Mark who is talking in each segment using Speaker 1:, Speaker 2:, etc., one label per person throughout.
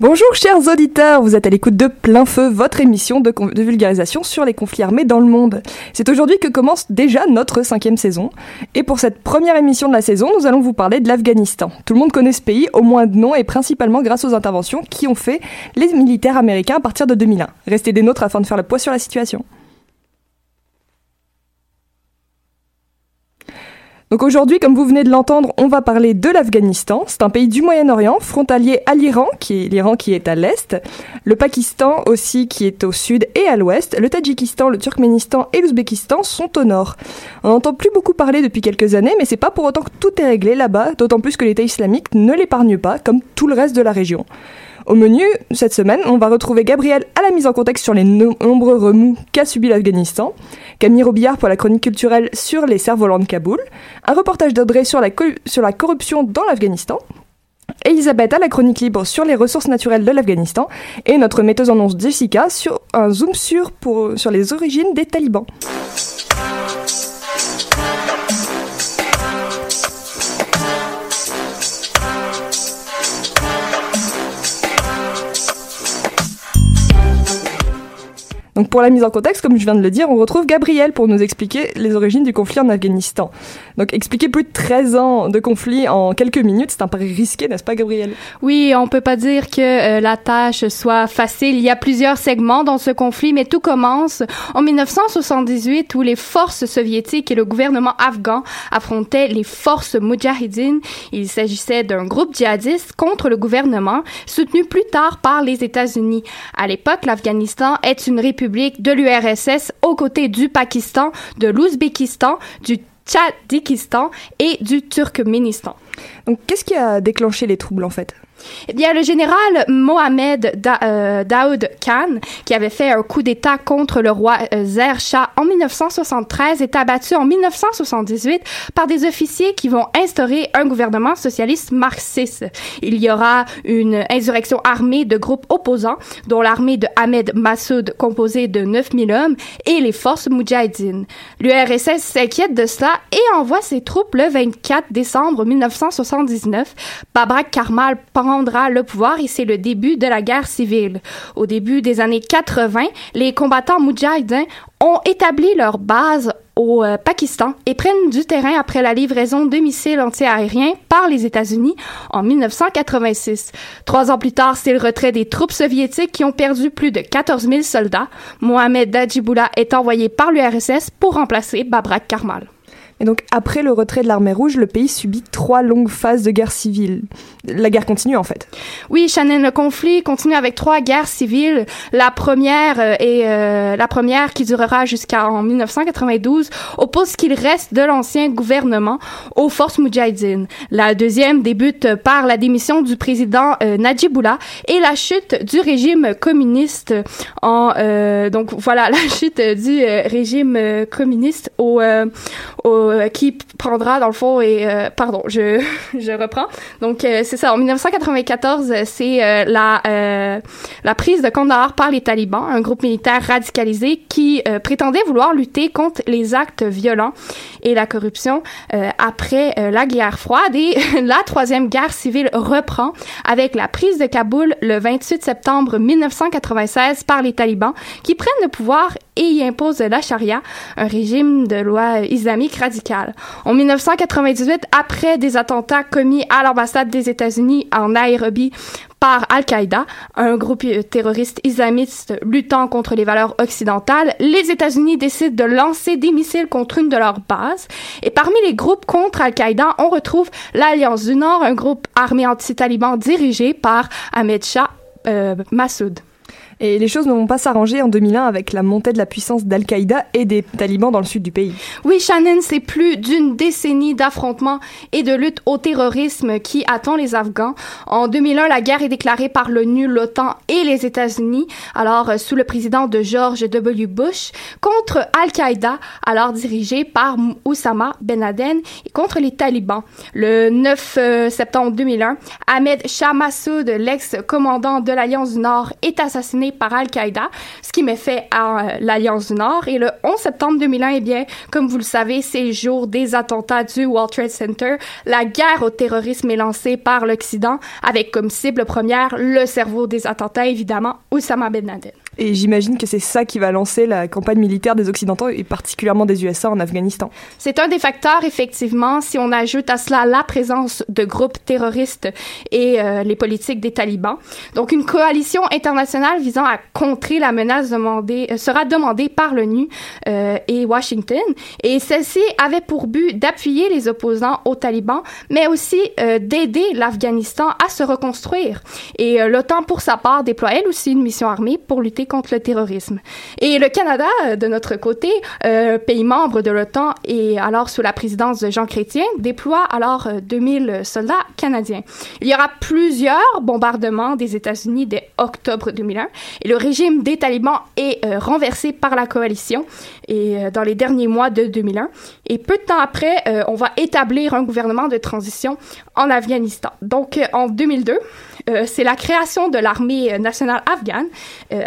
Speaker 1: Bonjour chers auditeurs, vous êtes à l'écoute de Plein Feu, votre émission de, vulgarisation sur les conflits armés dans le monde. C'est aujourd'hui que commence déjà notre cinquième saison. Et pour cette première émission de la saison, nous allons vous parler de l'Afghanistan. Tout le monde connaît ce pays, au moins de nom, et principalement grâce aux interventions qui ont fait les militaires américains à partir de 2001. Restez des nôtres afin de faire le poids sur la situation. Donc aujourd'hui, comme vous venez de l'entendre, on va parler de l'Afghanistan. C'est un pays du Moyen-Orient, frontalier à l'Iran, qui est l'Iran qui est à l'est, le Pakistan aussi qui est au sud et à l'ouest, le Tadjikistan, le Turkménistan et l'Ouzbékistan sont au nord. On n'entend plus beaucoup parler depuis quelques années, mais c'est pas pour autant que tout est réglé là-bas, d'autant plus que l'État islamique ne l'épargne pas, comme tout le reste de la région. Au menu, cette semaine, on va retrouver Gabriel à la mise en contexte sur les nombreux remous qu'a subi l'Afghanistan, Camille Robillard pour la chronique culturelle sur les cerfs-volants de Kaboul, un reportage d'Audrey sur la, corruption dans l'Afghanistan, Elisabeth à la chronique libre sur les ressources naturelles de l'Afghanistan, et notre metteuse en Jessica sur un zoom sur, pour, sur les origines des talibans. Donc pour la mise en contexte, comme je viens de le dire, on retrouve Gabriel pour nous expliquer les origines du conflit en Afghanistan. Donc expliquer plus de 13 ans de conflit en quelques minutes, c'est un pari risqué, n'est-ce pas Gabriel?
Speaker 2: Oui, on peut pas dire que euh, la tâche soit facile. Il y a plusieurs segments dans ce conflit, mais tout commence en 1978 où les forces soviétiques et le gouvernement afghan affrontaient les forces moudjahidines. Il s'agissait d'un groupe djihadiste contre le gouvernement, soutenu plus tard par les États-Unis. À l'époque, l'Afghanistan est une république de l'URSS aux côtés du Pakistan, de l'Ouzbékistan, du Tchadikistan et du Turkménistan.
Speaker 1: Donc qu'est-ce qui a déclenché les troubles en fait?
Speaker 2: Eh bien, le général Mohamed euh, Daoud Khan, qui avait fait un coup d'État contre le roi euh, Zer Shah en 1973, est abattu en 1978 par des officiers qui vont instaurer un gouvernement socialiste marxiste. Il y aura une insurrection armée de groupes opposants, dont l'armée de Ahmed Massoud, composée de 9000 hommes, et les forces moudjahidines. L'URSS s'inquiète de cela et envoie ses troupes le 24 décembre 1979. Babrak Karmal prendra le pouvoir et c'est le début de la guerre civile. Au début des années 80, les combattants moudjahidins ont établi leur base au euh, Pakistan et prennent du terrain après la livraison de missiles antiaériens par les États-Unis en 1986. Trois ans plus tard, c'est le retrait des troupes soviétiques qui ont perdu plus de 14 000 soldats. Mohamed Dajibullah est envoyé par l'URSS pour remplacer Babrak Karmal.
Speaker 1: Et donc, après le retrait de l'armée rouge, le pays subit trois longues phases de guerre civile. La guerre continue, en fait.
Speaker 2: Oui, Shannon, le conflit continue avec trois guerres civiles. La première euh, est euh, la première qui durera jusqu'en 1992 oppose ce qu'il reste de l'ancien gouvernement aux forces moudjahidines. La deuxième débute par la démission du président euh, Najibullah et la chute du régime communiste en euh, donc voilà la chute du régime communiste au, au euh, qui prendra dans le fond et euh, pardon, je je reprends. Donc euh, c'est ça en 1994, c'est la la prise de Kandahar par les talibans, un groupe militaire radicalisé qui prétendait vouloir lutter contre les actes violents et la corruption après la guerre froide et la troisième guerre civile reprend avec la prise de Kaboul le 28 septembre 1996 par les talibans qui prennent le pouvoir et y imposent la charia, un régime de loi islamique radical en 1998, après des attentats commis à l'ambassade des États-Unis en Nairobi par Al-Qaïda, un groupe terroriste islamiste luttant contre les valeurs occidentales, les États-Unis décident de lancer des missiles contre une de leurs bases. Et parmi les groupes contre Al-Qaïda, on retrouve l'Alliance du Nord, un groupe armé anti-taliban dirigé par Ahmed Shah euh, Massoud.
Speaker 1: Et les choses ne vont pas s'arranger en 2001 avec la montée de la puissance d'Al-Qaïda et des talibans dans le sud du pays.
Speaker 2: Oui, Shannon, c'est plus d'une décennie d'affrontements et de lutte au terrorisme qui attend les Afghans. En 2001, la guerre est déclarée par l'ONU, l'OTAN et les États-Unis, alors euh, sous le président de George W. Bush, contre Al-Qaïda, alors dirigé par Oussama Ben Laden, et contre les talibans. Le 9 euh, septembre 2001, Ahmed Shah Massoud, l'ex-commandant de l'Alliance du Nord, est assassiné par Al-Qaïda, ce qui met fait à euh, l'Alliance du Nord. Et le 11 septembre 2001, eh bien, comme vous le savez, c'est le jour des attentats du World Trade Center. La guerre au terrorisme est lancée par l'Occident, avec comme cible première le cerveau des attentats, évidemment, Oussama Ben Laden.
Speaker 1: Et j'imagine que c'est ça qui va lancer la campagne militaire des Occidentaux et particulièrement des USA en Afghanistan.
Speaker 2: C'est un des facteurs, effectivement, si on ajoute à cela la présence de groupes terroristes et euh, les politiques des talibans. Donc, une coalition internationale visant à contrer la menace euh, sera demandée par l'ONU euh, et Washington. Et celle-ci avait pour but d'appuyer les opposants aux talibans, mais aussi d'aider l'Afghanistan à se reconstruire. Et l'OTAN, pour sa part, déploie elle aussi une mission armée pour lutter contre le terrorisme. Et le Canada, de notre côté, euh, pays membre de l'OTAN et alors sous la présidence de Jean Chrétien, déploie alors 2000 euh, soldats canadiens. Il y aura plusieurs bombardements des États-Unis dès octobre 2001 et le régime des talibans est euh, renversé par la coalition et dans les derniers mois de 2001. Et peu de temps après, on va établir un gouvernement de transition en Afghanistan. Donc en 2002, c'est la création de l'armée nationale afghane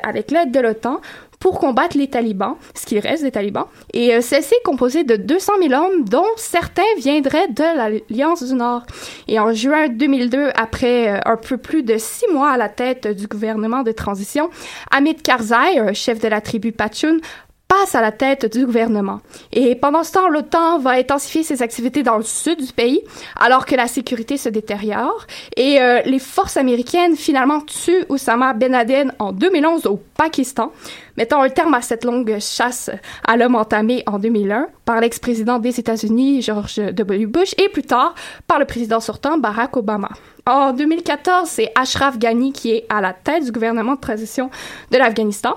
Speaker 2: avec l'aide de l'OTAN pour combattre les talibans, ce qu'il reste des talibans. Et euh, celle-ci est composée de 200 000 hommes, dont certains viendraient de l'Alliance du Nord. Et en juin 2002, après euh, un peu plus de six mois à la tête du gouvernement de transition, Hamid Karzai, chef de la tribu Pachun, à la tête du gouvernement. Et pendant ce temps, l'OTAN va intensifier ses activités dans le sud du pays, alors que la sécurité se détériore. Et euh, les forces américaines finalement tuent Oussama Ben Laden en 2011 au Pakistan, mettant un terme à cette longue chasse à l'homme entamée en 2001 par l'ex-président des États-Unis George W. Bush et plus tard par le président sortant Barack Obama. En 2014, c'est Ashraf Ghani qui est à la tête du gouvernement de transition de l'Afghanistan.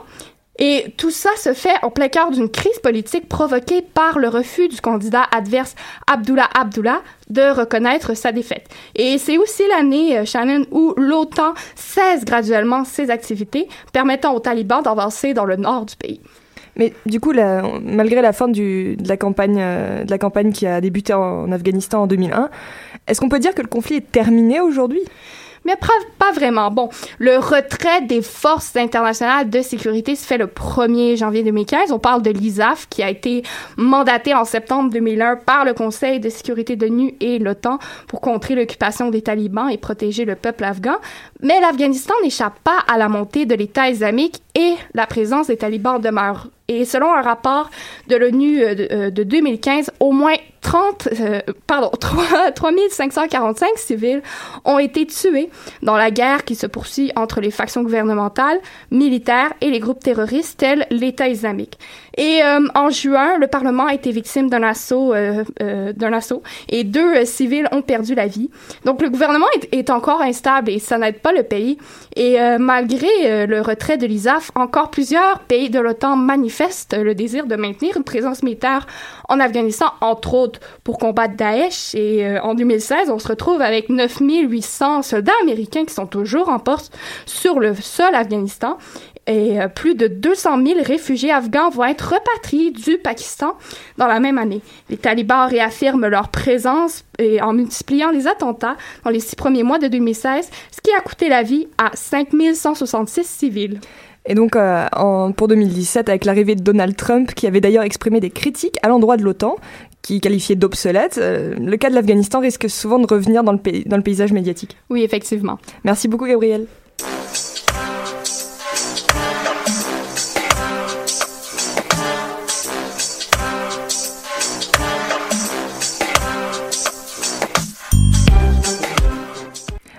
Speaker 2: Et tout ça se fait en plein cœur d'une crise politique provoquée par le refus du candidat adverse Abdullah Abdullah de reconnaître sa défaite. Et c'est aussi l'année, euh, Shannon, où l'OTAN cesse graduellement ses activités, permettant aux talibans d'avancer dans le nord du pays.
Speaker 1: Mais du coup, malgré la fin de, la campagne, euh, de la campagne qui a débuté en Afghanistan en 2001, est-ce qu'on peut dire que le conflit est terminé aujourd'hui?
Speaker 2: Mais pas vraiment. Bon, le retrait des forces internationales de sécurité se fait le 1er janvier 2015. On parle de l'ISAF qui a été mandaté en septembre 2001 par le Conseil de sécurité de l'ONU et l'OTAN pour contrer l'occupation des talibans et protéger le peuple afghan. Mais l'Afghanistan n'échappe pas à la montée de l'État islamique et la présence des talibans demeure et selon un rapport de l'ONU euh, de, 2015, euh, au moins 30, euh, pardon, 3, 3545 civils ont été tués dans la guerre qui se poursuit entre les factions gouvernementales, militaires et les groupes terroristes tels l'État islamique. Et en juin, le Parlement a été victime d'un assaut, d'un assaut, et deux civils ont perdu la vie. Donc le gouvernement est, est encore instable et ça n'aide pas le pays. Et malgré le retrait de l'ISAF, encore plusieurs pays de l'OTAN manifestent le désir de maintenir une présence militaire en Afghanistan, entre autres pour combattre Daesh. Et euh, en 2016, on se retrouve avec 9800 soldats américains qui sont toujours en poste sur le sol Afghanistan. Et euh, plus de 200 000 réfugiés afghans vont être repatriés du Pakistan dans la même année. Les talibans réaffirment leur présence en multipliant les attentats dans les six premiers mois de 2016, ce qui a coûté la vie à 5166 civils.
Speaker 1: Et donc, euh, pour 2017, avec l'arrivée de Donald Trump, qui avait d'ailleurs exprimé des critiques à l'endroit de l'OTAN, qui qualifiait d'obsolète, euh, le cas de l'Afghanistan risque souvent de revenir dans le, dans le paysage médiatique.
Speaker 2: Oui, effectivement.
Speaker 1: Merci beaucoup, Gabriel.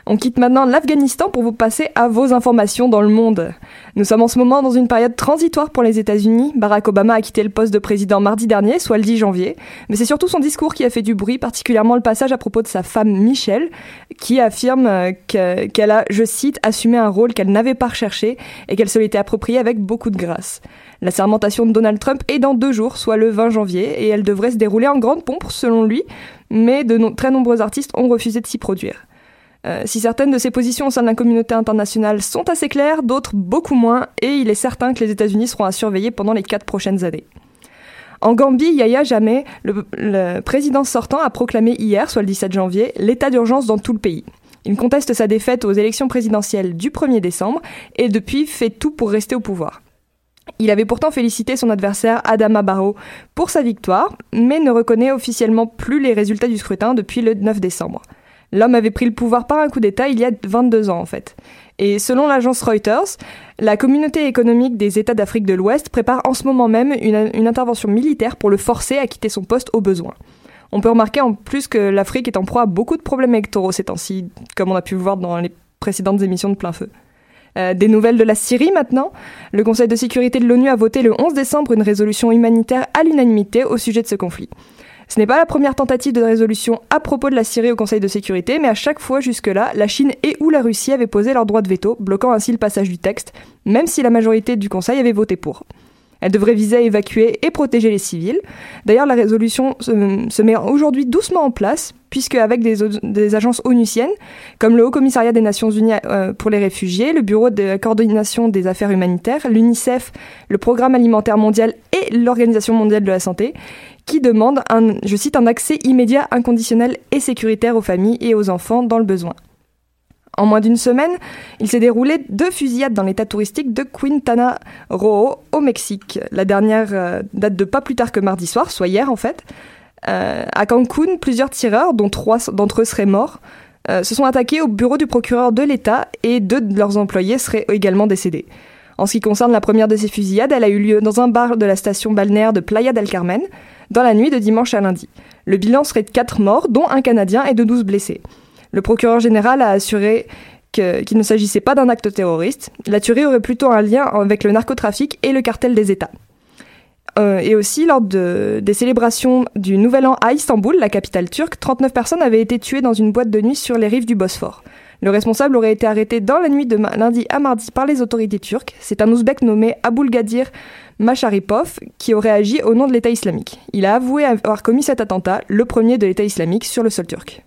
Speaker 1: On quitte maintenant l'Afghanistan pour vous passer à vos informations dans le monde. Nous sommes en ce moment dans une période transitoire pour les États-Unis. Barack Obama a quitté le poste de président mardi dernier, soit le 10 janvier. Mais c'est surtout son discours qui a fait du bruit, particulièrement le passage à propos de sa femme Michelle, qui affirme euh, qu'elle a, je cite, assumé un rôle qu'elle n'avait pas recherché et qu'elle se l'était approprié avec beaucoup de grâce. La sermentation de Donald Trump est dans deux jours, soit le 20 janvier, et elle devrait se dérouler en grande pompe, selon lui, mais de très nombreux artistes ont refusé de s'y produire. Euh, si certaines de ces positions au sein de la communauté internationale sont assez claires, d'autres beaucoup moins, et il est certain que les États-Unis seront à surveiller pendant les quatre prochaines années. En Gambie, Yaya Jammeh, le, président sortant, a proclamé hier, soit le 17 janvier, l'état d'urgence dans tout le pays. Il conteste sa défaite aux élections présidentielles du 1er décembre et depuis fait tout pour rester au pouvoir. Il avait pourtant félicité son adversaire Adama Barrow pour sa victoire, mais ne reconnaît officiellement plus les résultats du scrutin depuis le 9 décembre. L'homme avait pris le pouvoir par un coup d'État il y a 22 ans en fait. Et selon l'agence Reuters, la communauté économique des États d'Afrique de l'Ouest prépare en ce moment même une, intervention militaire pour le forcer à quitter son poste au besoin. On peut remarquer en plus que l'Afrique est en proie à beaucoup de problèmes électoraux ces temps-ci, comme on a pu voir dans les précédentes émissions de plein feu. Euh, des nouvelles de la Syrie maintenant. Le Conseil de sécurité de l'ONU a voté le 11 décembre une résolution humanitaire à l'unanimité au sujet de ce conflit. Ce n'est pas la première tentative de résolution à propos de la Syrie au Conseil de sécurité, mais à chaque fois jusque-là, la Chine et ou la Russie avaient posé leur droit de veto, bloquant ainsi le passage du texte, même si la majorité du Conseil avait voté pour. Elle devrait viser à évacuer et protéger les civils. D'ailleurs, la résolution se, met aujourd'hui doucement en place, puisque avec des, agences onusiennes, comme le Haut Commissariat des Nations Unies euh, pour les réfugiés, le Bureau de coordination des affaires humanitaires, l'UNICEF, le Programme alimentaire mondial et l'Organisation mondiale de la santé, qui demande un, je cite, un accès immédiat, inconditionnel et sécuritaire aux familles et aux enfants dans le besoin. En moins d'une semaine, il s'est déroulé deux fusillades dans l'état touristique de Quintana Roo au Mexique. La dernière euh, date de pas plus tard que mardi soir, soit hier en fait. Euh, à Cancun, plusieurs tireurs, dont trois d'entre eux seraient morts, euh, se sont attaqués au bureau du procureur de l'État et deux de leurs employés seraient également décédés. En ce qui concerne la première de ces fusillades, elle a eu lieu dans un bar de la station balnéaire de Playa del Carmen, dans la nuit de dimanche à lundi. Le bilan serait de 4 morts, dont un Canadien et de 12 blessés. Le procureur général a assuré qu'il ne s'agissait pas d'un acte terroriste. La tuerie aurait plutôt un lien avec le narcotrafic et le cartel des États. Euh, et aussi, lors de, des célébrations du Nouvel An à Istanbul, la capitale turque, 39 personnes avaient été tuées dans une boîte de nuit sur les rives du Bosphore. Le responsable aurait été arrêté dans la nuit de lundi à mardi par les autorités turques. C'est un ouzbek nommé Abulgadir Masharipov qui aurait agi au nom de l'État islamique. Il a avoué avoir commis cet attentat, le premier de l'État islamique, sur le sol turc.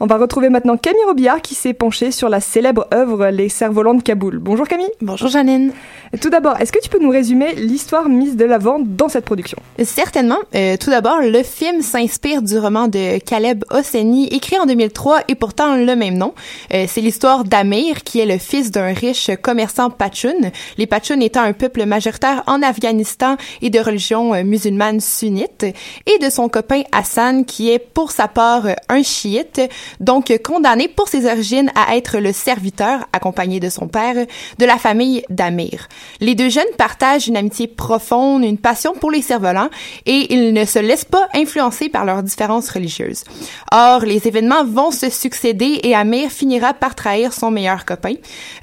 Speaker 1: On va retrouver maintenant Camille Robillard qui s'est penchée sur la célèbre œuvre Les Cerfs-Volants de Kaboul. Bonjour Camille.
Speaker 3: Bonjour Janine.
Speaker 1: Tout d'abord, est-ce que tu peux nous résumer l'histoire mise de l'avant dans cette production?
Speaker 3: Certainement. Euh, tout d'abord, le film s'inspire du roman de Caleb Hosseini, écrit en 2003 et pourtant le même nom. Euh, c'est l'histoire d'Amir, qui est le fils d'un riche commerçant Pachun, les Pachun étant un peuple majoritaire en Afghanistan et de religion euh, musulmane sunnite, et de son copain Hassan, qui est pour sa part un chiite, donc condamné pour ses origines à être le serviteur, accompagné de son père, de la famille d'Amir. Les deux jeunes partagent une amitié profonde, une passion pour les cerfs-volants, et ils ne se laissent pas influencer par leurs différences religieuses. Or, les événements vont se succéder et Amir finira par trahir son meilleur copain.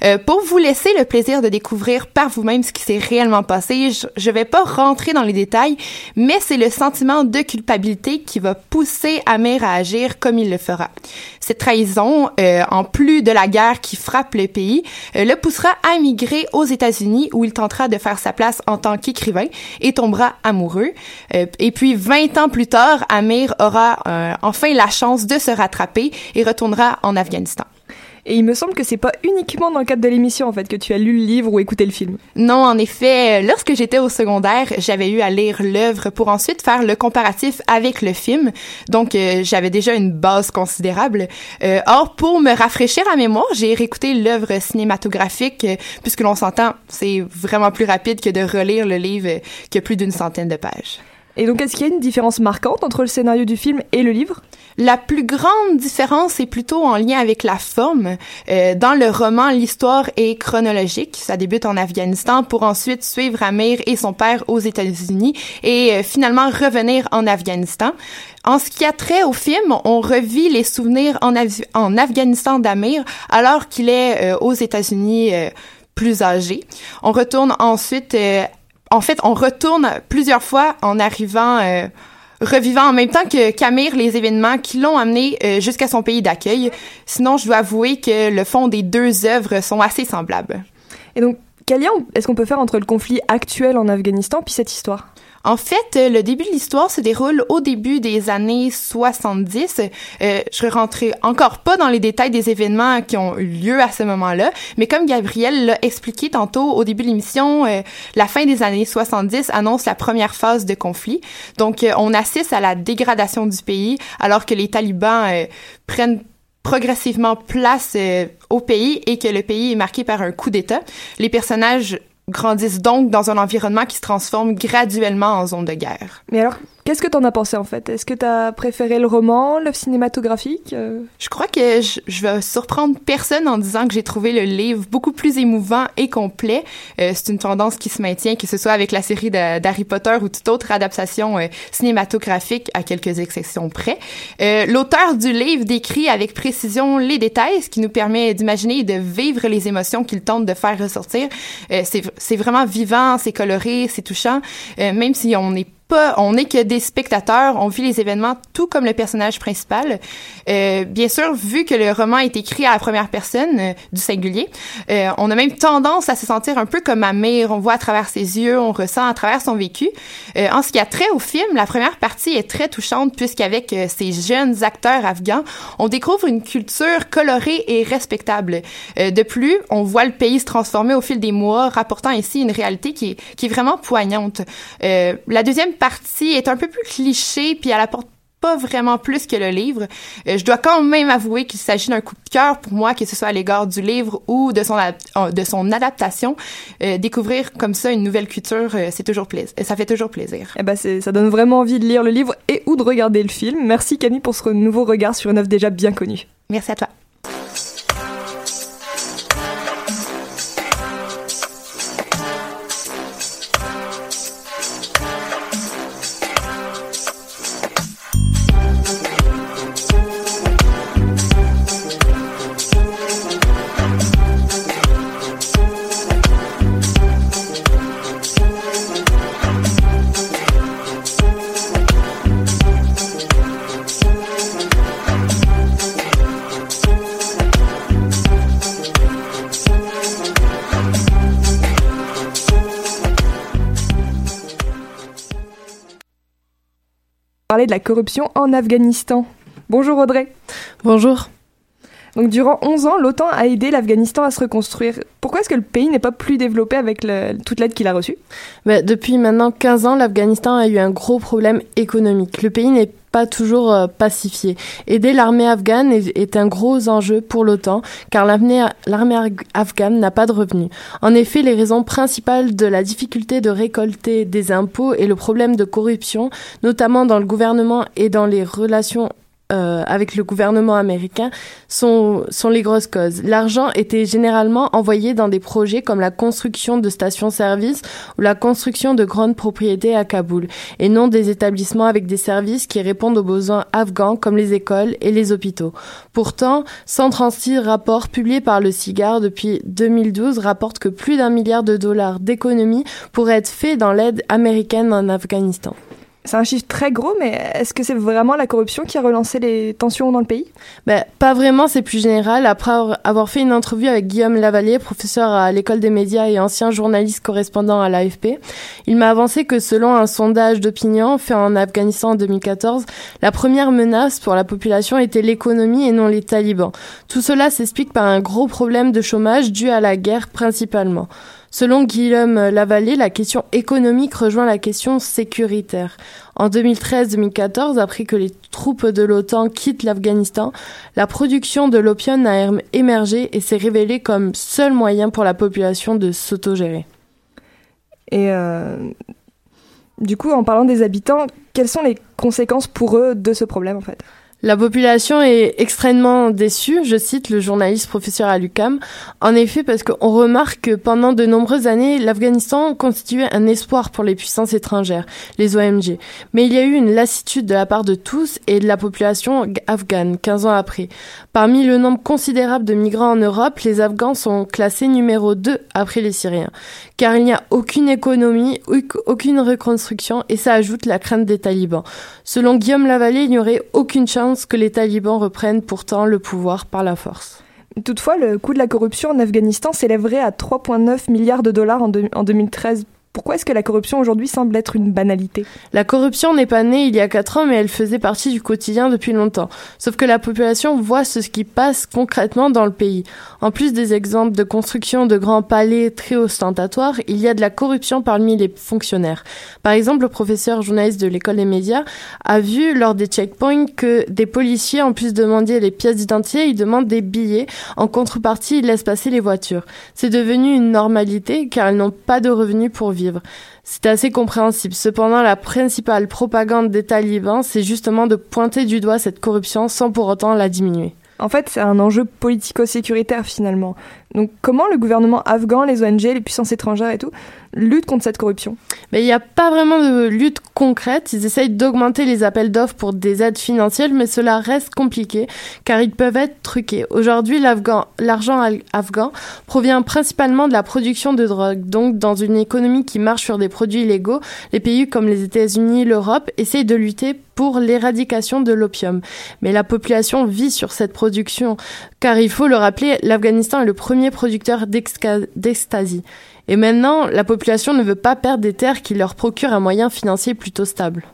Speaker 3: Euh, pour vous laisser le plaisir de découvrir par vous-même ce qui s'est réellement passé, je, je vais pas rentrer dans les détails, mais c'est le sentiment de culpabilité qui va pousser Amir à agir comme il le fera. Cette trahison, euh, en plus de la guerre qui frappe le pays, euh, le poussera à émigrer aux États-Unis où il tentera de faire sa place en tant qu'écrivain et tombera amoureux. Euh, et puis 20 ans plus tard, Amir aura enfin la chance de se rattraper et retournera en Afghanistan.
Speaker 1: Et il me semble que c'est pas uniquement dans le cadre de l'émission en fait que tu as lu le livre ou écouté le film.
Speaker 3: Non, en effet, lorsque j'étais au secondaire, j'avais eu à lire l'œuvre pour ensuite faire le comparatif avec le film. Donc euh, j'avais déjà une base considérable. Euh, or pour me rafraîchir à mémoire, j'ai réécouté l'œuvre cinématographique euh, puisque l'on s'entend, c'est vraiment plus rapide que de relire le livre qui a plus d'une centaine de pages.
Speaker 1: Et donc, est-ce qu'il y a une différence marquante entre le scénario du film et le livre?
Speaker 3: La plus grande différence est plutôt en lien avec la forme. Euh, dans le roman, l'histoire est chronologique. Ça débute en Afghanistan pour ensuite suivre Amir et son père aux États-Unis et euh, finalement revenir en Afghanistan. En ce qui a trait au film, on revit les souvenirs en, Afghanistan d'Amir alors qu'il est euh, aux États-Unis euh, plus âgé. On retourne ensuite en fait, on retourne plusieurs fois en arrivant, euh, revivant en même temps que Camille les événements qui l'ont amené euh, jusqu'à son pays d'accueil. Sinon, je dois avouer que le fond des deux œuvres sont assez semblables.
Speaker 1: Et donc, quel lien est-ce qu'on peut faire entre le conflit actuel en Afghanistan puis cette histoire?
Speaker 3: En fait, euh, le début de l'histoire se déroule au début des années 70. Euh, je ne rentrer encore pas dans les détails des événements qui ont eu lieu à ce moment-là, mais comme Gabriel l'a expliqué tantôt au début de l'émission, euh, la fin des années 70 annonce la première phase de conflit. Donc, euh, on assiste à la dégradation du pays alors que les talibans prennent progressivement place au pays et que le pays est marqué par un coup d'État. Les personnages grandissent donc dans un environnement qui se transforme graduellement en zone de guerre.
Speaker 1: Mais alors, Qu'est-ce que t'en as pensé en fait? Est-ce que t'as préféré le roman, l'œuvre cinématographique euh?
Speaker 3: Je crois que je, je, vais surprendre personne en disant que j'ai trouvé le livre beaucoup plus émouvant et complet. Euh, c'est une tendance qui se maintient, que ce soit avec la série d'Harry Potter ou toute autre adaptation euh, cinématographique, à quelques exceptions près. Euh, l'auteur du livre décrit avec précision les détails, ce qui nous permet d'imaginer et de vivre les émotions qu'il tente de faire ressortir. c'est vraiment vivant, c'est coloré, c'est touchant, même si on n'est on n'est que des spectateurs, on vit les événements tout comme le personnage principal. Euh, bien sûr, vu que le roman est écrit à la première personne euh, du singulier, euh, on a même tendance à se sentir un peu comme Amir. On voit à travers ses yeux, on ressent à travers son vécu. Euh, en ce qui a trait au film, la première partie est très touchante puisqu'avec euh, ces jeunes acteurs afghans, on découvre une culture colorée et respectable. De plus, on voit le pays se transformer au fil des mois, rapportant ainsi une réalité qui est, qui est vraiment poignante. La deuxième partie est un peu plus cliché, puis elle apporte pas vraiment plus que le livre. Euh, je dois quand même avouer qu'il s'agit d'un coup de cœur pour moi, que ce soit à l'égard du livre ou de son, de son adaptation. Euh, découvrir comme ça une nouvelle culture, euh, c'est toujours plaisir. Ça fait toujours plaisir.
Speaker 1: Eh ben ça donne vraiment envie de lire le livre et ou de regarder le film. Merci Camille pour ce nouveau regard sur une œuvre déjà bien connue.
Speaker 3: Merci à toi.
Speaker 1: Parler de la corruption en Afghanistan. Bonjour Audrey.
Speaker 4: Bonjour.
Speaker 1: Donc durant 11 ans, l'OTAN a aidé l'Afghanistan à se reconstruire. Pourquoi est-ce que le pays n'est pas plus développé avec toute l'aide qu'il a reçue?
Speaker 4: Bah, Depuis maintenant 15 ans, l'Afghanistan a eu un gros problème économique. Le pays n'est pas toujours euh, pacifié. Aider l'armée afghane est, est, un gros enjeu pour l'OTAN car l'armée afghane n'a pas de revenus. En effet, les raisons principales de la difficulté de récolter des impôts et le problème de corruption, notamment dans le gouvernement et dans les relations euh, avec le gouvernement américain sont, sont les grosses causes. L'argent était généralement envoyé dans des projets comme la construction de stations-service ou la construction de grandes propriétés à Kaboul, et non des établissements avec des services qui répondent aux besoins afghans comme les écoles et les hôpitaux. Pourtant, 136 rapports publiés par le CIGAR depuis 2012 rapportent que plus d'un milliard de dollars d'économies pourraient être faits dans l'aide américaine en Afghanistan.
Speaker 1: C'est un chiffre très gros, mais est-ce que c'est vraiment la corruption qui a relancé les tensions dans le pays?
Speaker 4: Ben, Pas vraiment, c'est plus général. Après avoir fait une entrevue avec Guillaume Lavalier, professeur à l'école des médias et ancien journaliste correspondant à l'AFP, il m'a avancé que selon un sondage d'opinion fait en Afghanistan en 2014, la première menace pour la population était l'économie et non les talibans. Tout cela s'explique par un gros problème de chômage dû à la guerre principalement. Selon Guillaume Lavallée, la question économique rejoint la question sécuritaire. En 2013-2014, après que les troupes de l'OTAN quittent l'Afghanistan, la production de l'opium a émergé et s'est révélée comme seul moyen pour la population de s'autogérer.
Speaker 1: Et euh, du coup, en parlant des habitants, quelles sont les conséquences pour eux de ce problème en fait?
Speaker 4: La population est extrêmement déçue, je cite le journaliste professeur à. En effet, parce qu'on remarque que pendant de nombreuses années, l'Afghanistan constituait un espoir pour les puissances étrangères, les OMG. Mais il y a eu une lassitude de la part de tous et de la population afghane, 15 ans après. Parmi le nombre considérable de migrants en Europe, les Afghans sont classés numéro 2 après les Syriens. Car il n'y a aucune économie, aucune reconstruction et ça ajoute la crainte des talibans. Selon Guillaume Lavallée, il n'y aurait aucune chance que les talibans reprennent pourtant le pouvoir par la force.
Speaker 1: Toutefois, le coût de la corruption en Afghanistan s'élèverait à 3,9 milliards de dollars en, en 2013 pourquoi est-ce que la corruption aujourd'hui semble être une banalité?
Speaker 4: La corruption n'est pas née il y a 4 ans, mais elle faisait partie du quotidien depuis longtemps. Sauf que la population voit ce qui passe concrètement dans le pays. En plus des exemples de construction de grands palais très ostentatoires, il y a de la corruption parmi les fonctionnaires. Par exemple, le professeur journaliste de l'école des médias a vu lors des checkpoints que des policiers, en plus de demander les pièces d'identité, ils demandent des billets. En contrepartie, ils laissent passer les voitures. C'est devenu une normalité car ils n'ont pas de revenus pour vivre. C'est assez compréhensible. Cependant, la principale propagande des talibans, c'est justement de pointer du doigt cette corruption sans pour autant la diminuer.
Speaker 1: En fait, c'est un enjeu politico-sécuritaire finalement. Donc comment le gouvernement afghan, les ONG, les puissances étrangères et tout luttent contre cette corruption
Speaker 4: Mais il n'y a pas vraiment de lutte concrète. Ils essayent d'augmenter les appels d'offres pour des aides financières, mais cela reste compliqué car ils peuvent être truqués. Aujourd'hui, l'argent afghan provient principalement de la production de drogue. Donc, dans une économie qui marche sur des produits illégaux, les pays comme les États-Unis, l'Europe essayent de lutter pour l'éradication de l'opium. Mais la population vit sur cette production, car il faut le rappeler, l'Afghanistan est le premier producteur d'ecstasy. Et maintenant, la population ne veut pas perdre des terres qui leur procurent un moyen financier plutôt stable.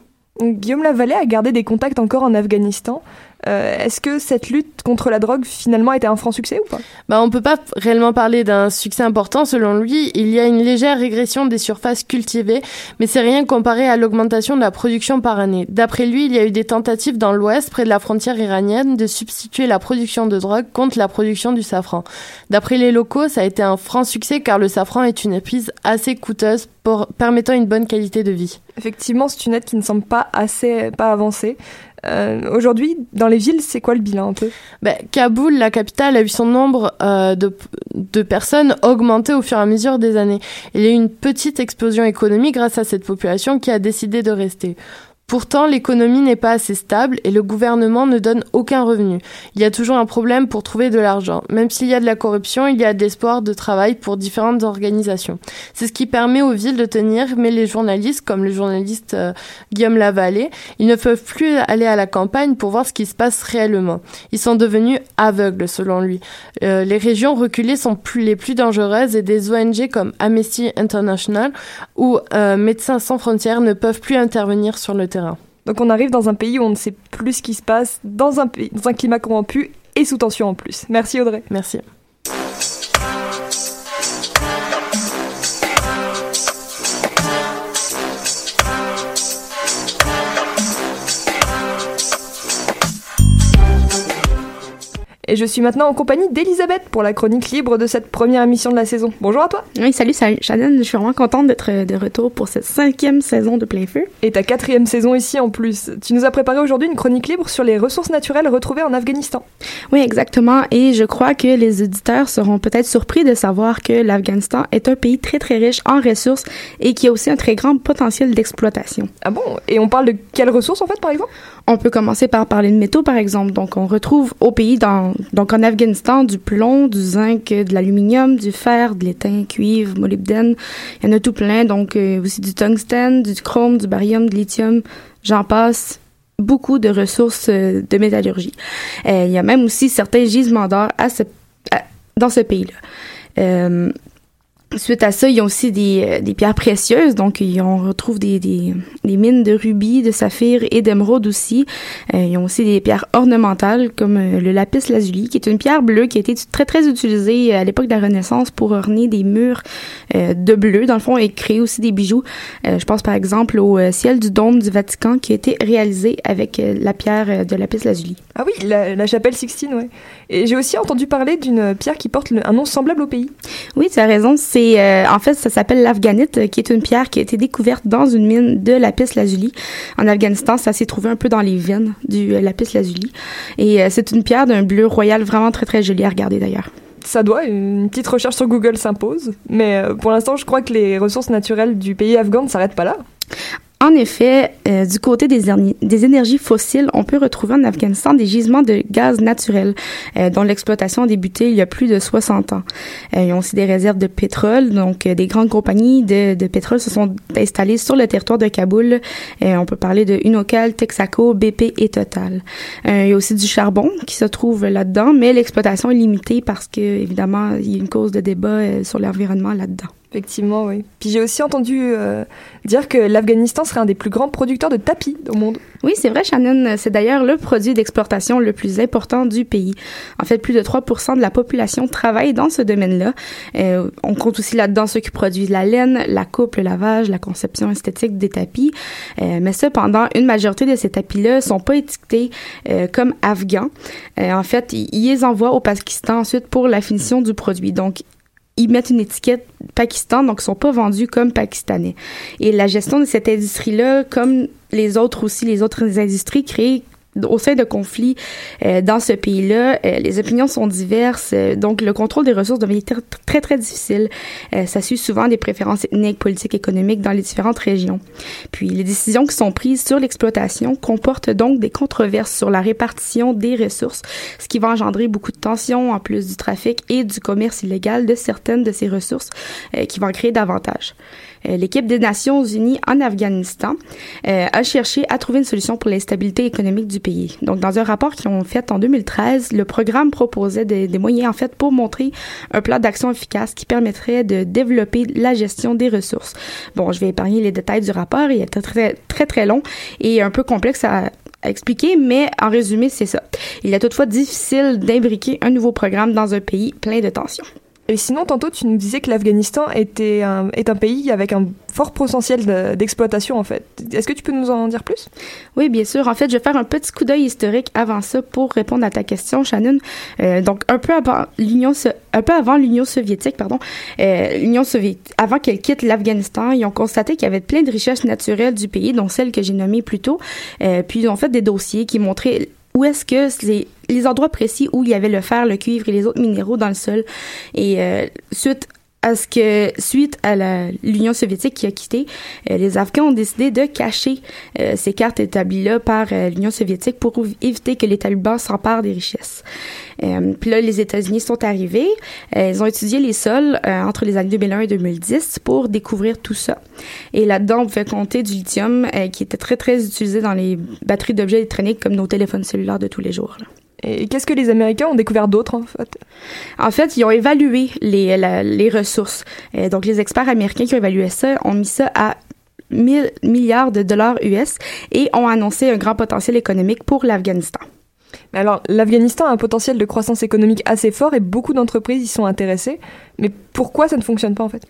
Speaker 1: Guillaume Lavallée a gardé des contacts encore en Afghanistan. Euh, est-ce que cette lutte contre la drogue finalement a été un franc succès ou pas?
Speaker 4: Bah, On peut pas réellement parler d'un succès important selon lui. Il y a une légère régression des surfaces cultivées, mais c'est rien comparé à l'augmentation de la production par année. D'après lui, il y a eu des tentatives dans l'ouest, près de la frontière iranienne, de substituer la production de drogue contre la production du safran. D'après les locaux, ça a été un franc succès car le safran est une épice assez coûteuse pour, permettant une bonne qualité de vie.
Speaker 1: Effectivement, c'est une aide qui ne semble pas assez pas avancée. Euh, Aujourd'hui, dans les villes, c'est quoi le bilan un peu?
Speaker 4: Ben, Kaboul, la capitale, a vu son nombre euh, de, de personnes augmenter au fur et à mesure des années. Il y a eu une petite explosion économique grâce à cette population qui a décidé de rester. Pourtant, l'économie n'est pas assez stable et le gouvernement ne donne aucun revenu. Il y a toujours un problème pour trouver de l'argent. Même s'il y a de la corruption, il y a de l'espoir de travail pour différentes organisations. C'est ce qui permet aux villes de tenir, mais les journalistes, comme le journaliste euh, Guillaume Lavallée, ils ne peuvent plus aller à la campagne pour voir ce qui se passe réellement. Ils sont devenus aveugles, selon lui. Euh, les régions reculées sont les plus dangereuses et des ONG comme Amnesty International ou euh, Médecins sans frontières ne peuvent plus intervenir sur le terrain.
Speaker 1: Donc on arrive dans un pays où on ne sait plus ce qui se passe, dans un, dans un climat corrompu et sous tension en plus. Merci Audrey.
Speaker 4: Merci.
Speaker 1: Et je suis maintenant en compagnie d'Elisabeth pour la chronique libre de cette première émission de la saison. Bonjour à toi.
Speaker 5: Oui, salut, salut Shannon. Je suis vraiment contente d'être de retour pour cette cinquième saison de Plein Feu.
Speaker 1: Et ta quatrième saison ici en plus. Tu nous as préparé aujourd'hui une chronique libre sur les ressources naturelles retrouvées en Afghanistan.
Speaker 5: Oui, exactement. Et je crois que les auditeurs seront peut-être surpris de savoir que l'Afghanistan est un pays très très riche en ressources et qui a aussi un très grand potentiel d'exploitation.
Speaker 1: Ah bon? Et on parle de quelles ressources en fait par exemple?
Speaker 5: On peut commencer par parler de métaux, par exemple. Donc, on retrouve au pays, donc en Afghanistan, du plomb, du zinc, de l'aluminium, du fer, de l'étain, cuivre, molybdène. Il y en a tout plein. Donc, euh, aussi du tungstène, du chrome, du barium, du lithium, j'en passe. Beaucoup de ressources euh, de métallurgie. Euh, il y a même aussi certains gisements d'or dans ce pays-là. Suite à ça, ils ont aussi des, euh, des pierres précieuses, donc on retrouve des, des, des, mines de rubis, de saphir et d'émeraude aussi. Euh, ils ont aussi des pierres ornementales comme euh, le lapis lazuli, qui est une pierre bleue qui a été très très utilisée à l'époque de la Renaissance pour orner des murs de bleu, dans le fond, et créer aussi des bijoux. je pense par exemple au ciel du dôme du Vatican qui a été réalisé avec la pierre de lapis lazuli.
Speaker 1: Ah oui, la, la chapelle Sixtine, ouais. Et j'ai aussi entendu parler d'une pierre qui porte un nom semblable au pays.
Speaker 5: Oui, tu as raison. C'est euh, en fait ça s'appelle l'afghanite, euh, qui est une pierre qui a été découverte dans une mine de lapis lazuli en Afghanistan. Ça s'est trouvé un peu dans les veines du euh, lapis lazuli. Et c'est une pierre d'un bleu royal vraiment très très jolie à regarder d'ailleurs
Speaker 1: ça doit, une petite recherche sur Google s'impose. Mais pour l'instant, je crois que les ressources naturelles du pays afghan ne s'arrêtent pas là.
Speaker 5: En effet, euh, du côté des, énergies fossiles, on peut retrouver en Afghanistan des gisements de gaz naturel euh, dont l'exploitation a débuté il y a plus de 60 ans. Euh, ils ont aussi des réserves de pétrole, donc des grandes compagnies de, de, pétrole se sont installées sur le territoire de Kaboul. on peut parler de Unocal, Texaco, BP et Total. il y a aussi du charbon qui se trouve là-dedans, mais l'exploitation est limitée parce que, évidemment, il y a une cause de débat sur l'environnement là-dedans.
Speaker 1: Effectivement, oui. Puis j'ai aussi entendu euh, dire que l'Afghanistan serait un des plus grands producteurs de tapis au monde.
Speaker 5: Oui, c'est vrai, Shannon. C'est d'ailleurs le produit d'exportation le plus important du pays. En fait, plus de 3% de la population travaille dans ce domaine-là. Euh, on compte aussi là-dedans ceux qui produisent la laine, la coupe, le lavage, la conception esthétique des tapis. Euh, mais cependant, une majorité de ces tapis-là sont pas étiquetés comme afghans. en fait, ils les envoient au Pakistan ensuite pour la finition du produit. Donc, ils mettent une étiquette Pakistan, donc ils sont pas vendus comme pakistanais. Et la gestion de cette industrie-là, comme les autres aussi, les autres industries, crée au sein de conflits euh, dans ce pays-là, euh, les opinions sont diverses, euh, donc le contrôle des ressources devient très très, très difficile. ça suit souvent des préférences ethniques, politiques, économiques dans les différentes régions. Puis les décisions qui sont prises sur l'exploitation comportent donc des controverses sur la répartition des ressources, ce qui va engendrer beaucoup de tensions en plus du trafic et du commerce illégal de certaines de ces ressources qui vont créer davantage. Euh, l'équipe des Nations Unies en Afghanistan euh, a cherché à trouver une solution pour l'instabilité économique du pays. Donc, dans un rapport qu'ils ont fait en 2013, le programme proposait des, des moyens, en fait, pour montrer un plan d'action efficace qui permettrait de développer la gestion des ressources. Bon, je vais épargner les détails du rapport. Il est très, très, très long et un peu complexe à, à expliquer, mais en résumé, c'est ça. Il est toutefois difficile d'imbriquer un nouveau programme dans un pays plein de tensions.
Speaker 1: Et sinon, tantôt, tu nous disais que l'Afghanistan était un, est un pays avec un fort potentiel d'exploitation, en fait. Est-ce que tu peux nous en dire plus?
Speaker 5: Oui, bien sûr. En fait, je vais faire un petit coup d'œil historique avant ça pour répondre à ta question, Shannon. Euh, donc, un peu avant l'Union, un peu avant l'Union soviétique, pardon, euh, l'Union soviétique, avant qu'elle quitte l'Afghanistan, ils ont constaté qu'il y avait plein de richesses naturelles du pays, dont celles que j'ai nommées plus tôt. Euh, puis, ils ont fait des dossiers qui montraient où est-ce que les, les endroits précis où il y avait le fer, le cuivre et les autres minéraux dans le sol. Et euh, suite à ce que, suite à l'Union soviétique qui a quitté, euh, les Afghans ont décidé de cacher euh, ces cartes établies-là par euh, l'Union soviétique pour éviter que les talibans s'emparent des richesses. Puis là, les États-Unis sont arrivés. ils ont étudié les sols entre les années 2001 et 2010 pour découvrir tout ça. Et là-dedans, on pouvait compter du lithium qui était très, très utilisé dans les batteries d'objets électroniques comme nos téléphones cellulaires de tous les jours. Là.
Speaker 1: Et qu'est-ce que les Américains ont découvert d'autre, en fait?
Speaker 5: En fait, ils ont évalué les, les ressources. Euh, donc, les experts américains qui ont évalué ça ont mis ça à 1000 milliards de dollars US et ont annoncé un grand potentiel économique pour l'Afghanistan.
Speaker 1: Alors, l'Afghanistan a un potentiel de croissance économique assez fort et beaucoup d'entreprises y sont intéressées. Mais pourquoi ça ne fonctionne pas en fait?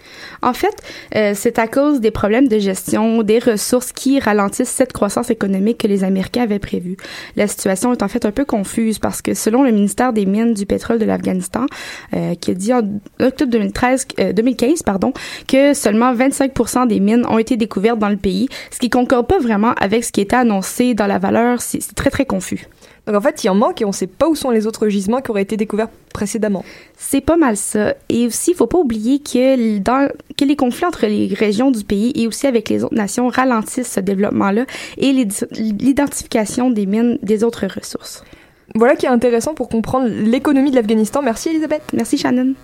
Speaker 5: En fait, euh, c'est à cause des problèmes de gestion des ressources qui ralentissent cette croissance économique que les Américains avaient prévue. La situation est en fait un peu confuse parce que selon le ministère des Mines du pétrole de l'Afghanistan, euh, qui a dit en octobre 2013, 2015 euh, pardon, que seulement 25% des mines ont été découvertes dans le pays, ce qui concorde pas vraiment avec ce qui était annoncé dans la valeur. C'est très très confus.
Speaker 1: Donc en fait, il en manque et on ne sait pas où sont les autres gisements qui auraient été découverts précédemment.
Speaker 5: C'est pas mal ça. Et aussi, il faut pas oublier que, dans, que les conflits entre les régions du pays et aussi avec les autres nations ralentissent ce développement-là et l'identification des mines des autres ressources.
Speaker 1: Voilà qui est intéressant pour comprendre l'économie de l'Afghanistan. Merci Elisabeth.
Speaker 5: Merci Shannon.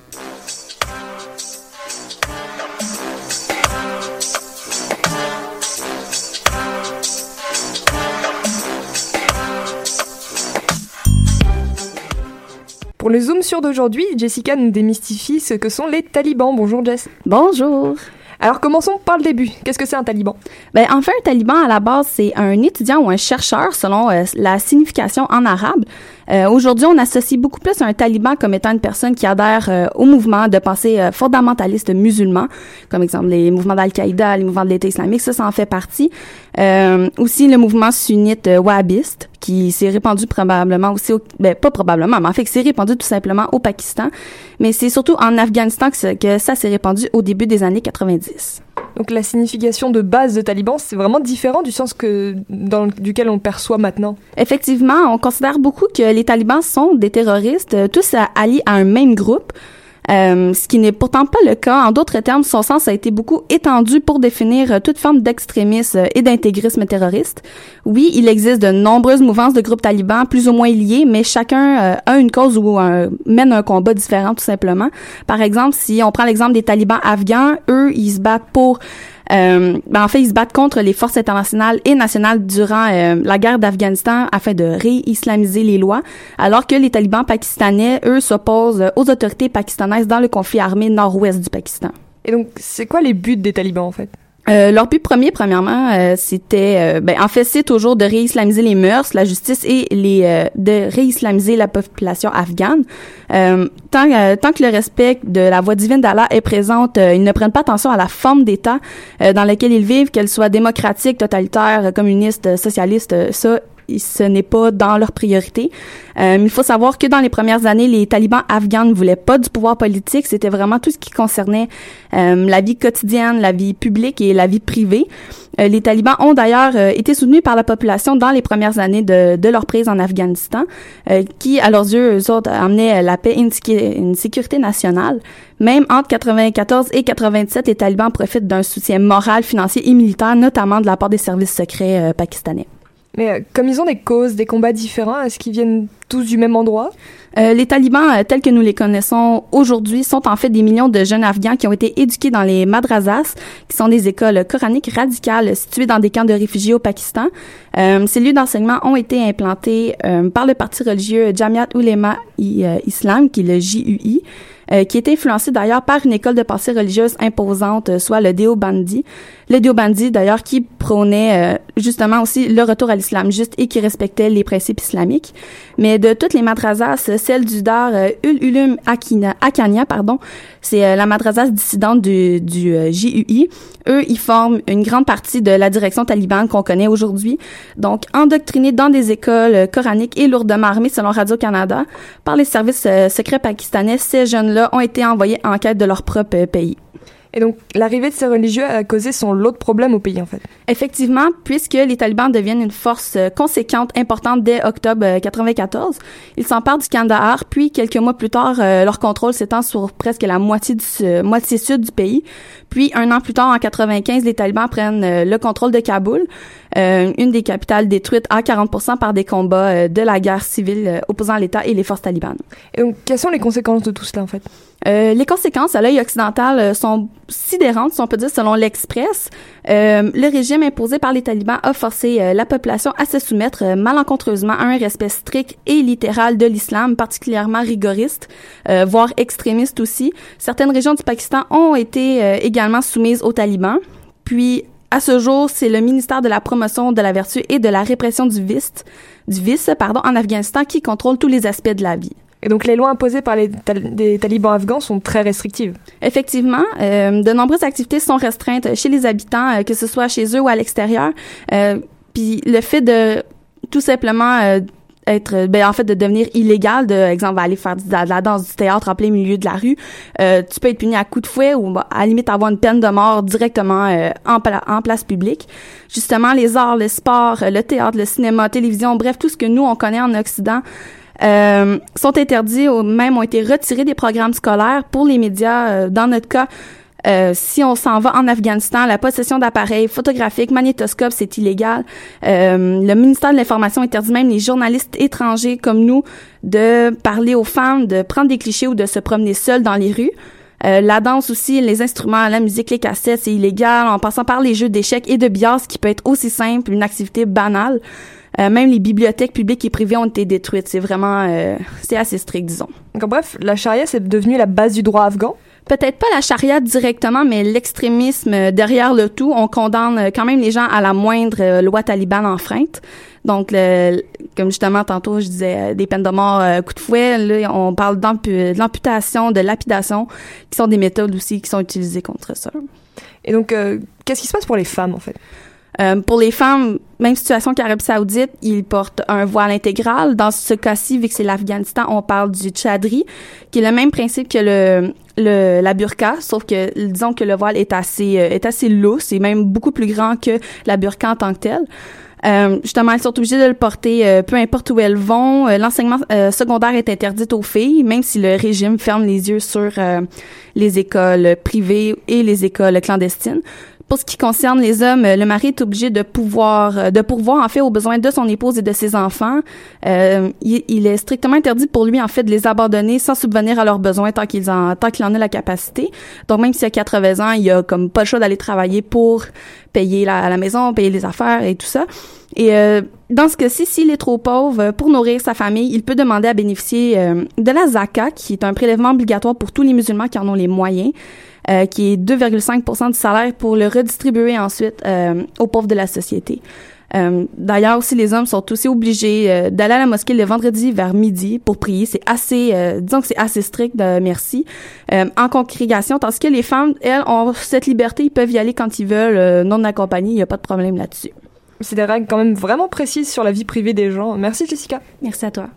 Speaker 1: Pour le Zoom sur d'aujourd'hui, Jessica nous démystifie ce que sont les talibans. Bonjour Jess.
Speaker 6: Bonjour.
Speaker 1: Alors commençons par le début. Qu'est-ce que c'est un taliban?
Speaker 6: Ben enfin un taliban à la base c'est un étudiant ou un chercheur selon euh, la signification en arabe. Euh, Aujourd'hui, on associe beaucoup plus un taliban comme étant une personne qui adhère euh, au mouvement de pensée euh, fondamentaliste musulman, comme exemple les mouvements d'Al-Qaïda, les mouvements de l'État islamique, ça, ça en fait partie. aussi le mouvement sunnite wahhabiste, qui s'est répandu probablement aussi, au, ben pas probablement, mais en fait qui s'est répandu tout simplement au Pakistan. Mais c'est surtout en Afghanistan que ça s'est répandu au début des années 90.
Speaker 1: Donc la signification de base de taliban, c'est vraiment différent du sens que dans duquel on perçoit maintenant.
Speaker 6: Effectivement, on considère beaucoup que les talibans sont des terroristes, euh, tous alliés à un même groupe. Euh, ce qui n'est pourtant pas le cas. En d'autres termes, son sens a été beaucoup étendu pour définir euh, toute forme d'extrémisme et d'intégrisme terroriste. Oui, il existe de nombreuses mouvances de groupes talibans plus ou moins liés, mais chacun a une cause ou mène un combat différent tout simplement. Par exemple, si on prend l'exemple des talibans afghans, eux, ils se battent pour euh, ben en fait, ils se battent contre les forces internationales et nationales durant euh, la guerre d'Afghanistan afin de réislamiser les lois, alors que les talibans pakistanais, eux, s'opposent aux autorités pakistanaises dans le conflit armé nord-ouest du Pakistan.
Speaker 1: Et donc, c'est quoi les buts des talibans, en fait?
Speaker 6: Euh, leur but premier, premièrement, euh, c'était, euh, ben, en fait, c'est toujours de réislamiser les mœurs, la justice et les, euh, de réislamiser la population afghane. tant, tant que le respect de la voix divine d'Allah est présente, ils ne prennent pas attention à la forme d'État dans laquelle ils vivent, qu'elle soit démocratique, totalitaire, communiste, socialiste. Ça, ce n'est pas dans leur priorité. Euh, il faut savoir que dans les premières années, les talibans afghans ne voulaient pas du pouvoir politique. C'était vraiment tout ce qui concernait euh, la vie quotidienne, la vie publique et la vie privée. Euh, les talibans ont d'ailleurs euh, été soutenus par la population dans les premières années de, de leur prise en Afghanistan, euh, qui, à leurs yeux, eux autres, amenaient la paix et une, une sécurité nationale. Même entre 94 et 97, les talibans profitent d'un soutien moral, financier et militaire, notamment de la part des services secrets euh, pakistanais.
Speaker 1: Mais euh, comme ils ont des causes, des combats différents, est-ce qu'ils viennent tous du même endroit?
Speaker 6: Euh, les talibans, euh, tels que nous les connaissons aujourd'hui, sont en fait des millions de jeunes Afghans qui ont été éduqués dans les madrasas, qui sont des écoles coraniques radicales situées dans des camps de réfugiés au Pakistan. Ces lieux d'enseignement ont été implantés par le parti religieux Jamiat Ulema Islam, qui est le JUI, euh, qui était influencé d'ailleurs par une école de pensée religieuse imposante, euh, soit le Deobandi. Le Deobandi, d'ailleurs, qui prônait euh, justement aussi le retour à l'islam juste et qui respectait les principes islamiques. Mais de toutes les madrasas, celle du Dar Ul Ulum Akina, Akania, pardon, c'est euh, la madrasas dissidente du, du euh, JUI. Eux, ils forment une grande partie de la direction talibane qu'on connaît aujourd'hui. Donc, endoctrinés dans des écoles euh, coraniques et lourdement armés, selon Radio-Canada, par les services secrets pakistanais, ces jeunes-là ont été envoyés en quête de leur propre pays.
Speaker 1: Et donc, l'arrivée de ces religieux a causé son lot de problèmes au pays, en fait.
Speaker 6: Effectivement, puisque les talibans deviennent une force euh, conséquente, importante dès octobre euh, 94, ils s'emparent du Kandahar, puis quelques mois plus tard, euh, leur contrôle s'étend sur presque la moitié sud du pays. Puis un an plus tard, en 95, les talibans prennent euh, le contrôle de Kaboul, euh, une des capitales détruites à 40% par des combats euh, de la guerre civile euh, opposant l'État et les forces talibanes.
Speaker 1: Et donc, quelles sont les conséquences de tout cela, en fait?
Speaker 6: Euh, les conséquences à l'œil occidental euh, sont sidérantes, si on peut dire, selon l'Express. Le régime imposé par les talibans a forcé la population à se soumettre malencontreusement à un respect strict et littéral de l'islam, particulièrement rigoriste, voire extrémiste aussi. Certaines régions du Pakistan ont été euh, également soumises aux talibans. Puis, à ce jour, c'est le ministère de la promotion de la vertu et de la répression du vice, du vice pardon, en Afghanistan qui contrôle tous les aspects de la vie.
Speaker 1: Et donc, les lois imposées par les tal- des talibans afghans sont très restrictives.
Speaker 6: Effectivement, euh, de nombreuses activités sont restreintes chez les habitants, euh, que ce soit chez eux ou à l'extérieur. Euh, Puis le fait de tout simplement être, ben, en fait, de devenir illégal, de exemple aller faire de la, danse du théâtre en plein milieu de la rue, euh, tu peux être puni à coups de fouet ou bah, à la limite avoir une peine de mort directement euh, en, en place publique. Justement, les arts, le sport, euh, le théâtre, le cinéma, la télévision, bref, tout ce que nous on connaît en Occident. euh, sont interdits ou même ont été retirés des programmes scolaires pour les médias. euh, dans notre cas, euh, si on s'en va en Afghanistan, la possession d'appareils photographiques, magnétoscopes, c'est illégal. Euh, le ministère de l'Information interdit même les journalistes étrangers comme nous de parler aux femmes, de prendre des clichés ou de se promener seuls dans les rues. Euh, la danse aussi, les instruments, la musique, les cassettes, c'est illégal, en passant par les jeux d'échecs et de billard, ce qui peut être aussi simple, une activité banale. Euh, même les bibliothèques publiques et privées ont été détruites. C'est vraiment, euh, c'est assez strict, disons.
Speaker 1: Donc, bref, la charia, c'est devenu la base du droit afghan.
Speaker 6: Peut-être pas la charia directement, mais l'extrémisme derrière le tout. On condamne quand même les gens à la moindre euh, loi talibane enfreinte. Donc, le, comme justement tantôt, je disais euh, des peines de mort, euh, coup de fouet. Là, on parle de l'amputation, de lapidation, qui sont des méthodes aussi qui sont utilisées contre ça.
Speaker 1: Et donc, qu'est-ce qui se passe pour les femmes, en fait?
Speaker 6: Euh, pour les femmes, même situation qu'Arabie Saoudite, ils portent un voile intégral. Dans ce cas-ci, vu que c'est l'Afghanistan, on parle du tchadri, qui est le même principe que le, le la burqa, sauf que disons que le voile est assez euh, est assez lousse, et même beaucoup plus grand que la burqa en tant que telle. Euh, justement, elles sont obligées de le porter euh, peu importe où elles vont. L'enseignement secondaire est interdit aux filles, même si le régime ferme les yeux sur les écoles privées et les écoles clandestines. Pour ce qui concerne les hommes, euh, le mari est obligé de pouvoir, euh, de pourvoir en fait aux besoins de son épouse et de ses enfants. Euh, il, est strictement interdit pour lui en fait de les abandonner sans subvenir à leurs besoins tant qu'ils en, tant qu'il en a la capacité. Donc même s'il a 80 ans, il a comme pas le choix d'aller travailler pour payer la, la maison, payer les affaires et tout ça. Et euh, dans ce cas-ci, s'il est trop pauvre euh, pour nourrir sa famille, il peut demander à bénéficier euh, de la zakat, qui est un prélèvement obligatoire pour tous les musulmans qui en ont les moyens, euh, qui est 2,5 du salaire pour le redistribuer ensuite euh, aux pauvres de la société. Euh, D'ailleurs, aussi, les hommes sont aussi obligés euh, d'aller à la mosquée le vendredi vers midi pour prier. C'est assez, euh, disons que c'est assez strict, de, merci, euh, en congrégation. Tandis que les femmes, elles, ont cette liberté, ils peuvent y aller quand ils veulent, euh, non accompagnés, il n'y a pas de problème là-dessus.
Speaker 1: c'est des règles quand même vraiment précises sur la vie privée des gens. Merci Jessica.
Speaker 6: Merci à toi.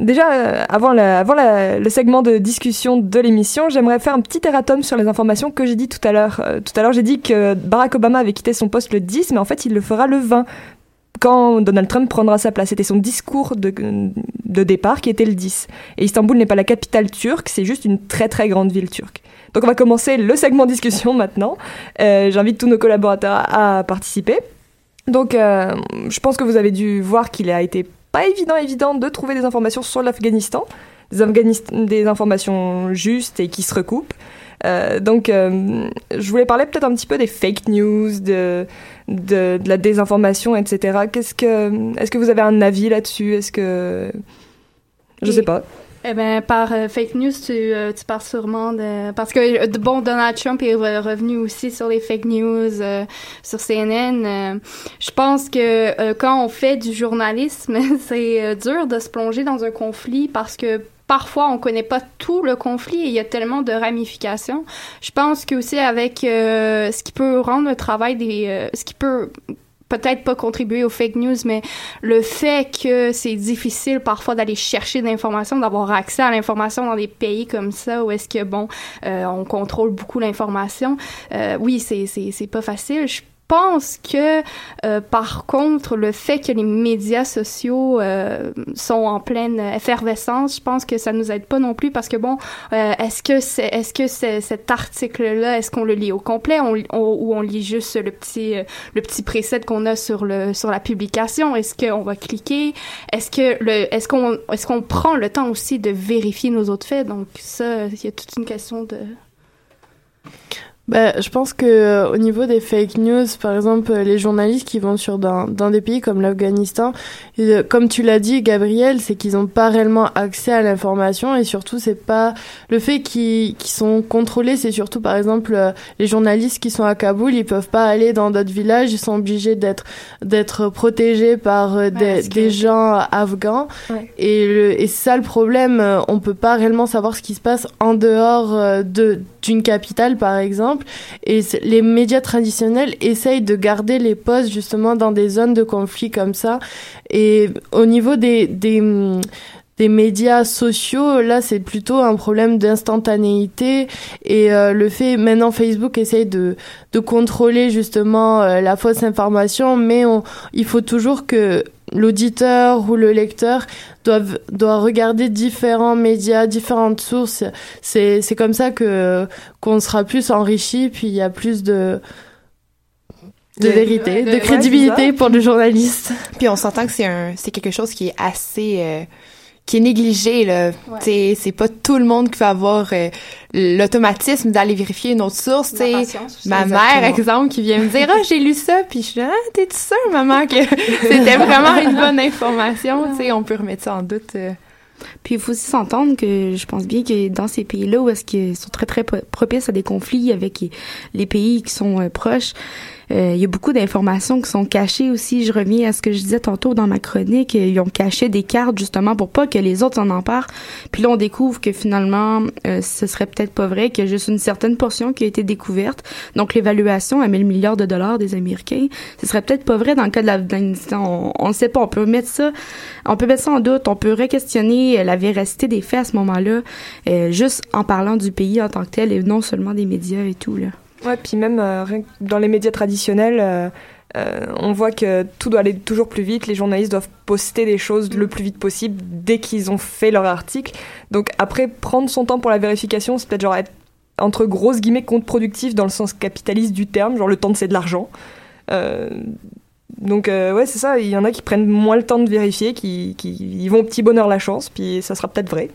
Speaker 1: Déjà, euh, avant, le segment de discussion de l'émission, j'aimerais faire un petit erratum sur les informations que j'ai dit tout à l'heure. Euh, tout à l'heure, j'ai dit que Barack Obama avait quitté son poste le 10, mais en fait, il le fera le 20, quand Donald Trump prendra sa place. C'était son discours de, départ qui était le 10. Et Istanbul n'est pas la capitale turque, c'est juste une très très grande ville turque. Donc on va commencer le segment discussion maintenant. Euh, J'invite tous nos collaborateurs à, participer. Donc je pense que vous avez dû voir qu'il a été pas évident évident de trouver des informations sur l'Afghanistan, des, informations justes et qui se recoupent. Euh, donc, euh, je voulais parler peut-être un petit peu des fake news, de, de, de la désinformation, etc. Qu'est-ce que, est-ce que vous avez un avis là-dessus? Est-ce que, je
Speaker 2: Et-
Speaker 1: sais pas.
Speaker 2: Eh ben, par euh, fake news, tu, euh, tu parles sûrement de... Parce que, euh, bon, Donald Trump est re- revenu aussi sur les fake news euh, sur CNN. je pense que quand on fait du journalisme, c'est dur de se plonger dans un conflit parce que parfois on connaît pas tout le conflit et il y a tellement de ramifications. Je pense que aussi avec ce qui peut rendre le travail des... ce qui peut peut-être pas contribuer aux fake news, mais le fait que c'est difficile parfois d'aller chercher l'information, d'avoir accès à l'information dans des pays comme ça, où est-ce que, bon, euh, on contrôle beaucoup l'information, euh, oui, c'est, pas facile. Pense que, euh, par contre, le fait que les médias sociaux euh, sont en pleine effervescence, je pense que ça nous aide pas non plus parce que bon, euh, est-ce que c'est, est-ce que c'est, cet article-là, est-ce qu'on le lit au complet? On, on- ou on lit juste le petit, euh, le petit preset qu'on a sur le sur la publication? Est-ce qu'on va cliquer? Est-ce que le, est-ce qu'on, est-ce qu'on prend le temps aussi de vérifier nos autres faits? Donc ça, il y a toute une question de
Speaker 4: Ben, je pense que euh, au niveau des fake news, par exemple, euh, les journalistes qui vont sur dans, dans des pays comme l'Afghanistan, euh, comme tu l'as dit, Gabriel, c'est qu'ils n'ont pas réellement accès à l'information et surtout c'est pas le fait qu'ils qu'ils sont contrôlés, c'est surtout par exemple euh, les journalistes qui sont à Kaboul, ils peuvent pas aller dans d'autres villages, ils sont obligés d'être d'être protégés par euh, des,
Speaker 2: que-
Speaker 4: des gens afghans
Speaker 2: Ouais.
Speaker 4: et, le, et c'est ça le problème, euh, on peut pas réellement savoir ce qui se passe en dehors euh, de d'une capitale par exemple et les médias traditionnels essayent de garder les postes justement dans des zones de conflit comme ça. Et au niveau des des médias sociaux, là, c'est plutôt un problème d'instantanéité. Et euh, le fait maintenant Facebook essaye de de contrôler justement euh, la fausse information, mais il faut toujours que l'auditeur ou le lecteur doivent doit regarder différents médias, différentes sources. C'est c'est comme ça que qu'on sera plus enrichi, puis il y a plus de de
Speaker 1: De-
Speaker 4: vérité,
Speaker 1: de-
Speaker 4: crédibilité pour le journaliste.
Speaker 3: Puis on s'entend que c'est un, c'est quelque chose qui est assez, euh, qui est négligé là. T'sais, c'est pas tout le monde qui va avoir euh, l'automatisme d'aller vérifier une autre source. T'sais, ma mère, exemple, qui vient me dire ah j'ai lu ça, puis je suis ah t'es-tu sûre maman que c'était vraiment une bonne information? T'sais, on peut remettre ça en doute. euh.
Speaker 5: Puis il faut aussi s'entendre que je pense bien que dans ces pays-là où est-ce qu'ils sont très très pro- propices à des conflits avec les- pays qui sont euh, proches, il y a beaucoup d'informations qui sont cachées aussi. Je reviens à ce que je disais tantôt dans ma chronique. euh, Ils ont caché des cartes justement pour pas que les autres s'en emparent. Puis là, on découvre que finalement, euh, ce serait peut-être pas vrai, qu'il y a juste une certaine portion qui a été découverte. Donc l'évaluation à 1000 milliards de dollars des Américains, ce serait peut-être pas vrai dans le cas de l'Afghanistan. On, le sait pas. On peut mettre ça, on peut mettre ça en doute. On peut re-questionner euh, la véracité des faits à ce moment-là, euh, juste en parlant du pays en tant que tel et non seulement des médias et tout là.
Speaker 1: Ouais, puis même euh, dans les médias traditionnels, euh, euh, on voit que tout doit aller toujours plus vite. Les journalistes doivent poster des choses le plus vite possible dès qu'ils ont fait leur article. Donc après, prendre son temps pour la vérification, c'est peut-être genre être entre grosses guillemets contre-productif dans le sens capitaliste du terme, genre le temps c'est de l'argent. Donc ouais, c'est ça, il y en a qui prennent moins le temps de vérifier, qui, qui ils vont au petit bonheur la chance, puis ça sera peut-être vrai.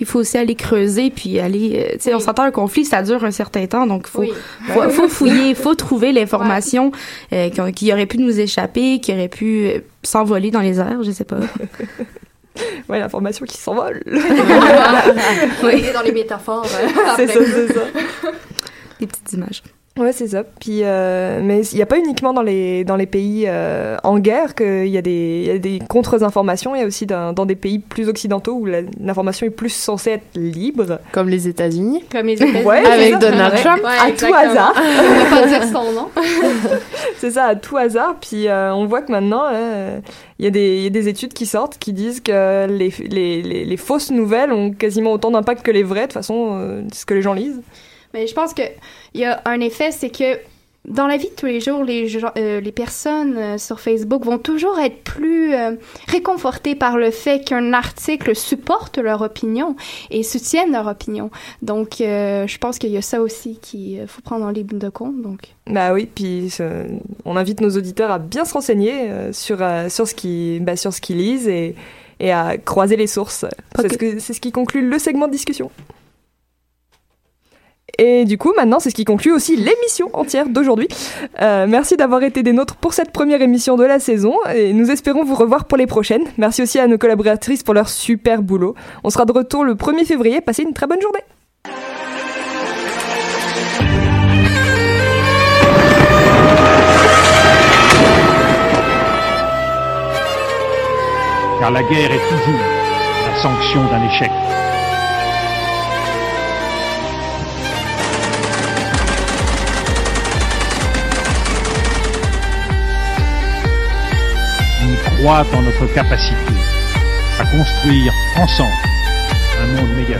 Speaker 5: Puis il faut aussi aller creuser, puis aller... euh, tu sais, on
Speaker 2: Oui.
Speaker 5: s'entend un conflit, ça dure un certain temps, donc il faut,
Speaker 2: Oui.
Speaker 5: faut, faut fouiller, faut trouver l'information euh, qui, qui aurait pu nous échapper, qui aurait pu euh, s'envoler dans les airs, je sais pas.
Speaker 1: Ouais, l'information qui s'envole.
Speaker 2: Est dans les métaphores. euh,
Speaker 1: c'est
Speaker 2: après.
Speaker 1: ça, c'est ça.
Speaker 5: Des petites images.
Speaker 1: Ouais, c'est ça. Puis, euh, mais il n'y a pas uniquement dans les, dans les pays euh, en guerre qu'il y a des, il y a des contre-informations. Il y a aussi dans, dans des pays plus occidentaux où l'information est plus censée être libre.
Speaker 4: Comme les États-Unis.
Speaker 2: Comme les États-Unis.
Speaker 1: Ouais, c'est
Speaker 4: Avec. Donald
Speaker 1: Ouais.
Speaker 4: Trump.
Speaker 2: Ouais,
Speaker 1: à tout hasard.
Speaker 2: On va pas dire son nom.
Speaker 1: C'est ça, à tout hasard. Puis euh, on voit que maintenant, euh, il y, a des- il y a des études qui sortent qui disent que les, les, les, les fausses nouvelles ont quasiment autant d'impact que les vraies, de toute façon, euh, ce que les gens lisent.
Speaker 2: Mais je pense que il y a un effet, c'est que dans la vie de tous les jours, les, gens- euh, les personnes euh, sur Facebook vont toujours être plus euh, réconfortées par le fait qu'un article supporte leur opinion et soutienne leur opinion. Donc, euh, je pense qu'il y a ça aussi qu'il faut prendre en ligne de compte. Donc,
Speaker 1: Bah oui, puis euh, on invite nos auditeurs à bien se renseigner euh, sur, euh, sur ce qu'ils bah, sur ce qu'ils lisent et, et à croiser les sources. C'est
Speaker 6: Ok.
Speaker 1: ce, que- c'est ce qui conclut le segment de discussion. Et du coup, maintenant, c'est ce qui conclut aussi l'émission entière d'aujourd'hui. Euh, merci d'avoir été des nôtres pour cette première émission de la saison et nous espérons vous revoir pour les prochaines. Merci aussi à nos collaboratrices pour leur super boulot. On sera de retour le 1er février. Passez une très bonne journée.
Speaker 7: car la guerre est toujours la sanction d'un échec. croit en notre capacité à construire ensemble un monde méga